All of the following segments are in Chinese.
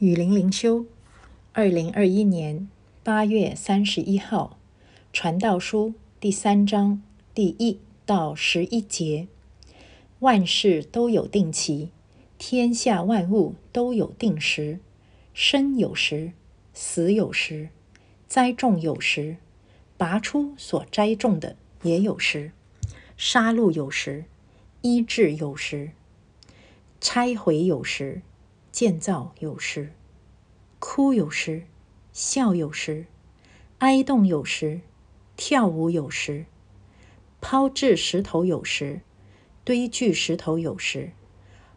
雨林灵修，二零二一年八月三十一号，传道书第三章第一到十一节：万事都有定期，天下万物都有定时。生有时，死有时；栽种有时，拔出所栽种的也有时；杀戮有时，医治有时；拆毁有时。建造有时，哭有时，笑有时，哀动有时，跳舞有时，抛掷石头有时，堆聚石头有时，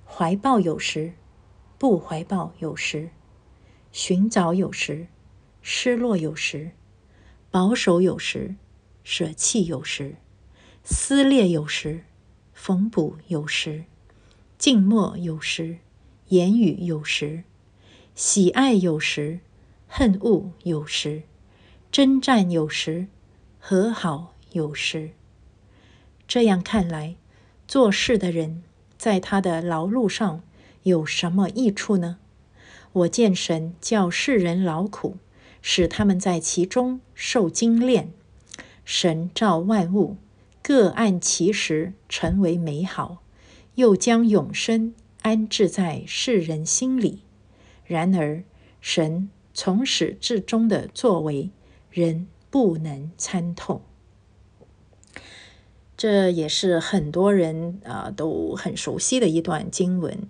怀抱有时，不怀抱有时，寻找有时，失落有时，保守有时，舍弃有时，撕裂有时，缝补有时，静默有时。言语有时，喜爱有时，恨恶有时，征战有时，和好有时。这样看来，做事的人在他的劳碌上有什么益处呢？我见神叫世人劳苦，使他们在其中受精炼。神造万物，各按其时成为美好，又将永生。安置在世人心里。然而，神从始至终的作为，人不能参透。这也是很多人啊都很熟悉的一段经文，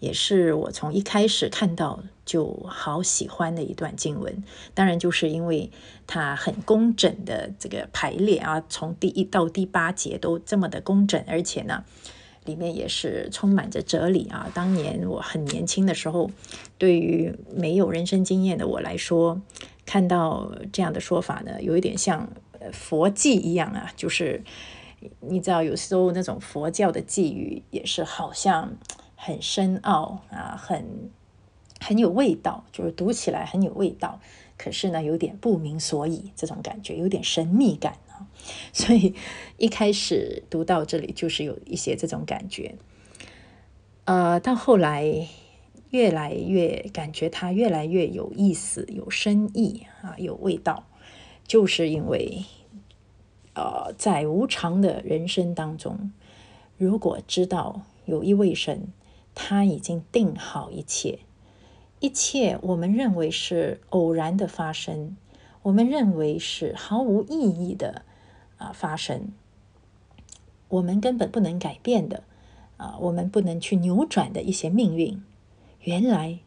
也是我从一开始看到就好喜欢的一段经文。当然，就是因为它很工整的这个排列啊，从第一到第八节都这么的工整，而且呢。里面也是充满着哲理啊！当年我很年轻的时候，对于没有人生经验的我来说，看到这样的说法呢，有一点像佛偈一样啊。就是你知道，有时候那种佛教的偈语也是好像很深奥啊，很很有味道，就是读起来很有味道，可是呢，有点不明所以，这种感觉有点神秘感。所以一开始读到这里，就是有一些这种感觉。呃，到后来越来越感觉它越来越有意思、有深意啊，有味道，就是因为呃，在无常的人生当中，如果知道有一位神，他已经定好一切，一切我们认为是偶然的发生。我们认为是毫无意义的啊发生，我们根本不能改变的啊，我们不能去扭转的一些命运，原来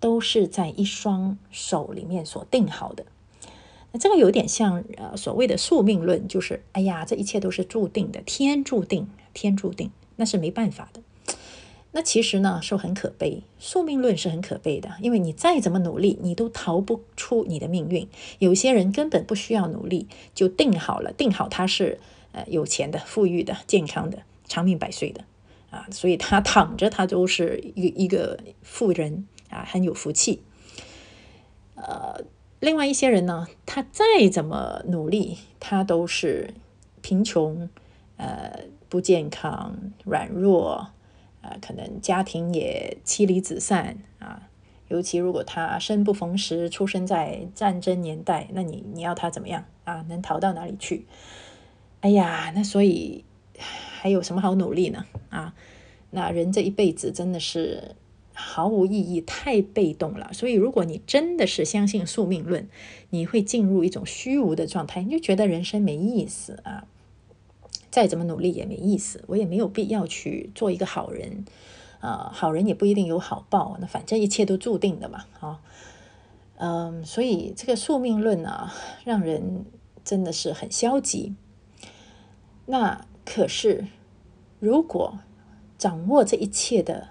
都是在一双手里面所定好的。那这个有点像呃所谓的宿命论，就是哎呀，这一切都是注定的，天注定，天注定，那是没办法的。那其实呢，是很可悲。宿命论是很可悲的，因为你再怎么努力，你都逃不出你的命运。有些人根本不需要努力，就定好了，定好他是呃有钱的、富裕的、健康的、长命百岁的啊，所以他躺着，他都是一一个富人啊，很有福气。呃，另外一些人呢，他再怎么努力，他都是贫穷、呃不健康、软弱。啊，可能家庭也妻离子散啊，尤其如果他生不逢时，出生在战争年代，那你你要他怎么样啊？能逃到哪里去？哎呀，那所以还有什么好努力呢？啊，那人这一辈子真的是毫无意义，太被动了。所以，如果你真的是相信宿命论，你会进入一种虚无的状态，你就觉得人生没意思啊。再怎么努力也没意思，我也没有必要去做一个好人，啊，好人也不一定有好报，那反正一切都注定的嘛，啊，嗯，所以这个宿命论啊，让人真的是很消极。那可是，如果掌握这一切的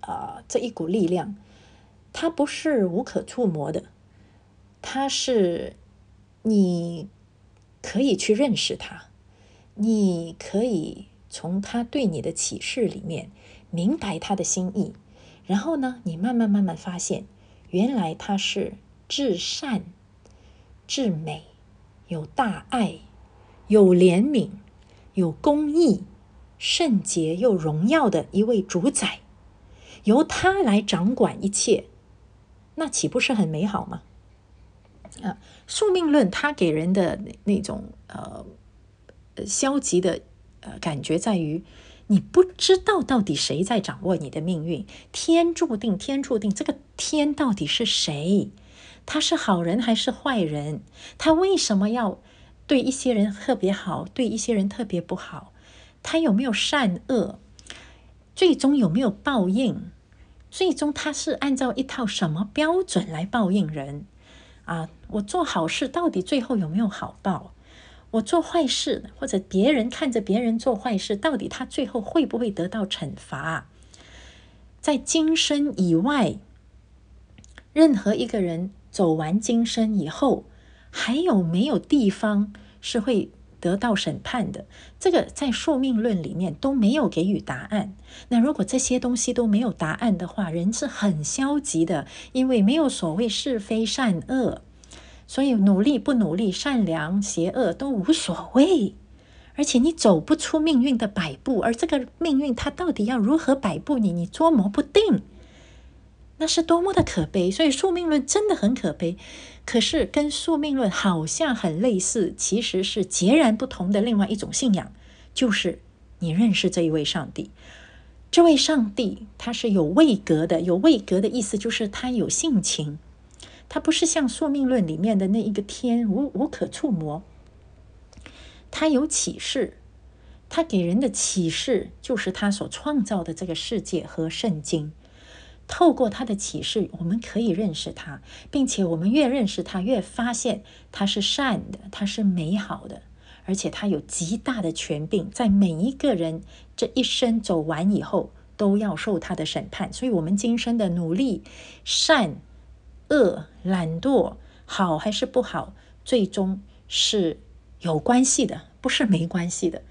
啊这一股力量，它不是无可触摸的，它是你可以去认识它。你可以从他对你的启示里面明白他的心意，然后呢，你慢慢慢慢发现，原来他是至善、至美、有大爱、有怜悯、有公义、圣洁又荣耀的一位主宰，由他来掌管一切，那岂不是很美好吗？啊，宿命论它给人的那种呃消极的呃感觉在于，你不知道到底谁在掌握你的命运，天注定，天注定，这个天到底是谁？他是好人还是坏人？他为什么要对一些人特别好，对一些人特别不好？他有没有善恶？最终有没有报应？最终他是按照一套什么标准来报应人？啊，我做好事到底最后有没有好报？我做坏事或者别人看着别人做坏事，到底他最后会不会得到惩罚？在今生以外，任何一个人走完今生以后，还有没有地方是会？得到审判的这个，在宿命论里面都没有给予答案。那如果这些东西都没有答案的话，人是很消极的，因为没有所谓是非善恶，所以努力不努力、善良邪恶都无所谓。而且你走不出命运的摆布，而这个命运它到底要如何摆布你，你捉摸不定。那是多么的可悲，所以宿命论真的很可悲。可是跟宿命论好像很类似，其实是截然不同的另外一种信仰，就是你认识这一位上帝。这位上帝他是有位格的，有位格的意思就是他有性情，它不是像宿命论里面的那一个天无无可触摸。它有启示，它给人的启示就是他所创造的这个世界和圣经。透过它的启示，我们可以认识它，并且我们越认识它，越发现它是善的，它是美好的，而且它有极大的权柄，在每一个人这一生走完以后，都要受他的审判。所以，我们今生的努力、善恶、懒惰，好还是不好，最终是有关系的，不是没关系的。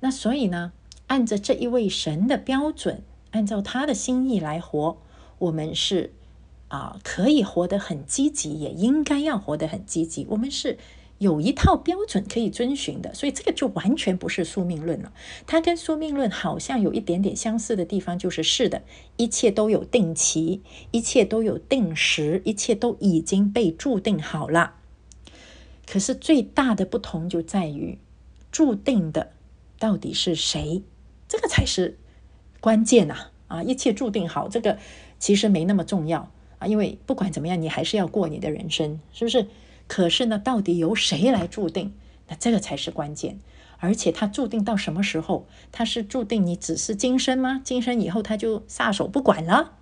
那所以呢，按照这一位神的标准，按照他的心意来活。我们是啊，可以活得很积极，也应该要活得很积极。我们是有一套标准可以遵循的，所以这个就完全不是宿命论了。它跟宿命论好像有一点点相似的地方，就是是的，一切都有定期，一切都有定时，一切都已经被注定好了。可是最大的不同就在于，注定的到底是谁？这个才是关键呐！啊，一切注定好，这个。其实没那么重要啊，因为不管怎么样，你还是要过你的人生，是不是？可是呢，到底由谁来注定？那这个才是关键。而且他注定到什么时候？他是注定你只是今生吗？今生以后他就撒手不管了？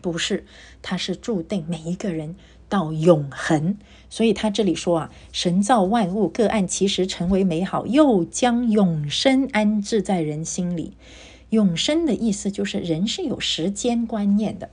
不是，他是注定每一个人到永恒。所以他这里说啊，神造万物各按其实成为美好，又将永生安置在人心里。永生的意思就是人是有时间观念的，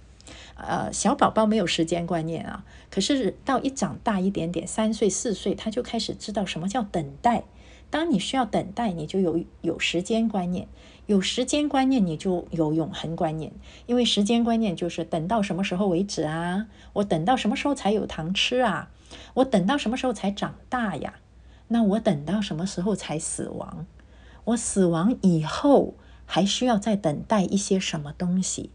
呃，小宝宝没有时间观念啊，可是到一长大一点点，三岁四岁，他就开始知道什么叫等待。当你需要等待，你就有有时间观念，有时间观念，你就有永恒观念。因为时间观念就是等到什么时候为止啊？我等到什么时候才有糖吃啊？我等到什么时候才长大呀？那我等到什么时候才死亡？我死亡以后？还需要再等待一些什么东西，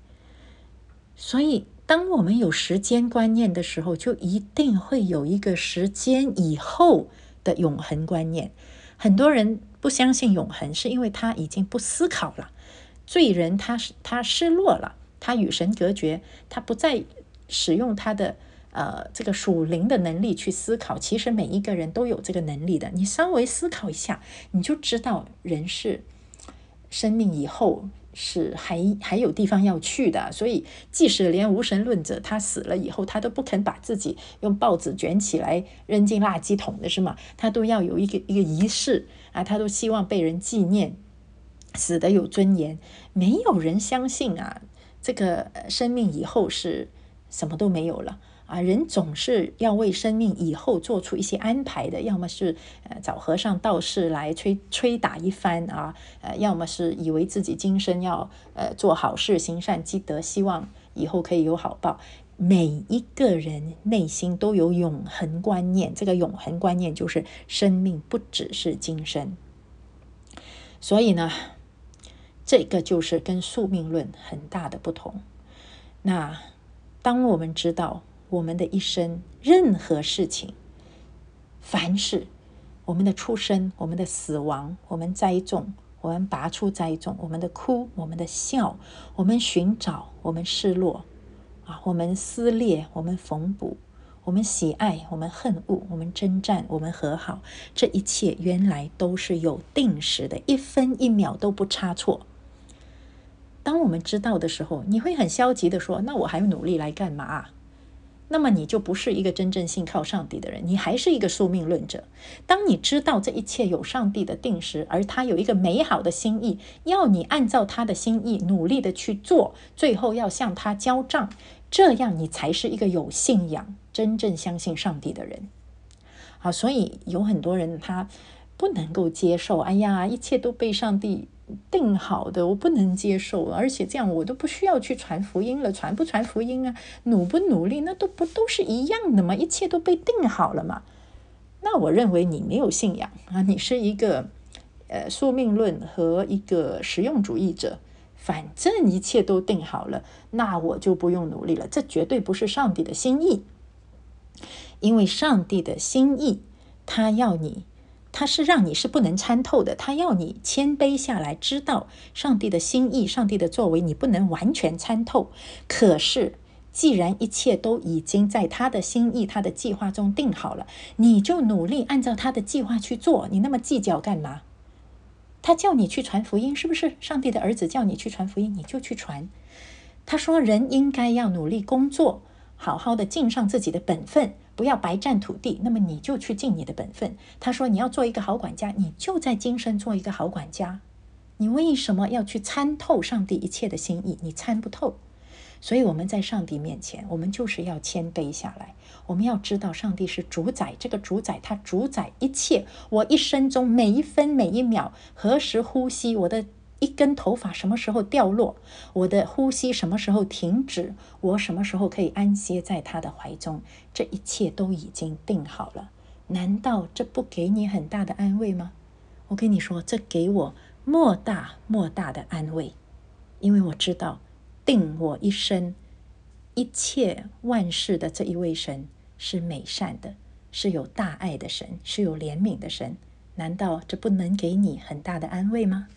所以当我们有时间观念的时候，就一定会有一个时间以后的永恒观念。很多人不相信永恒，是因为他已经不思考了。罪人他是他失落了，他与神隔绝，他不再使用他的呃这个属灵的能力去思考。其实每一个人都有这个能力的，你稍微思考一下，你就知道人是。生命以后是还还有地方要去的，所以即使连无神论者他死了以后，他都不肯把自己用报纸卷起来扔进垃圾桶的是吗？他都要有一个一个仪式啊，他都希望被人纪念，死的有尊严。没有人相信啊，这个生命以后是什么都没有了。啊，人总是要为生命以后做出一些安排的，要么是呃找和尚道士来吹吹打一番啊，呃，要么是以为自己今生要呃做好事、行善积德，希望以后可以有好报。每一个人内心都有永恒观念，这个永恒观念就是生命不只是今生。所以呢，这个就是跟宿命论很大的不同。那当我们知道。我们的一生任何事情，凡事，我们的出生、我们的死亡、我们栽种、我们拔出栽种、我们的哭、我们的笑、我们寻找、我们失落，啊，我们撕裂、我们缝补。我们喜爱，我们恨恶，我们征战，我们和好，这一切原来都是有定时的，一分一秒都不差错。当我们知道的时候，你会很消极的说：“那我还努力来干嘛？”那么你就不是一个真正信靠上帝的人，你还是一个宿命论者。当你知道这一切有上帝的定时，而他有一个美好的心意，要你按照他的心意努力的去做，最后要向他交账，这样你才是一个有信仰。真正相信上帝的人，好，所以有很多人他不能够接受。哎呀，一切都被上帝定好的，我不能接受。而且这样我都不需要去传福音了，传不传福音啊？努不努力，那都不都是一样的吗？一切都被定好了嘛？那我认为你没有信仰啊，你是一个呃宿命论和一个实用主义者。反正一切都定好了，那我就不用努力了。这绝对不是上帝的心意。因为上帝的心意，他要你，他是让你是不能参透的。他要你谦卑下来，知道上帝的心意、上帝的作为，你不能完全参透。可是，既然一切都已经在他的心意、他的计划中定好了，你就努力按照他的计划去做。你那么计较干嘛？他叫你去传福音，是不是？上帝的儿子叫你去传福音，你就去传。他说，人应该要努力工作。好好的尽上自己的本分，不要白占土地。那么你就去尽你的本分。他说你要做一个好管家，你就在今生做一个好管家。你为什么要去参透上帝一切的心意？你参不透。所以我们在上帝面前，我们就是要谦卑下来。我们要知道上帝是主宰，这个主宰他主宰一切。我一生中每一分每一秒，何时呼吸，我的。一根头发什么时候掉落？我的呼吸什么时候停止？我什么时候可以安歇在他的怀中？这一切都已经定好了。难道这不给你很大的安慰吗？我跟你说，这给我莫大莫大的安慰，因为我知道定我一生一切万事的这一位神是美善的，是有大爱的神，是有怜悯的神。难道这不能给你很大的安慰吗？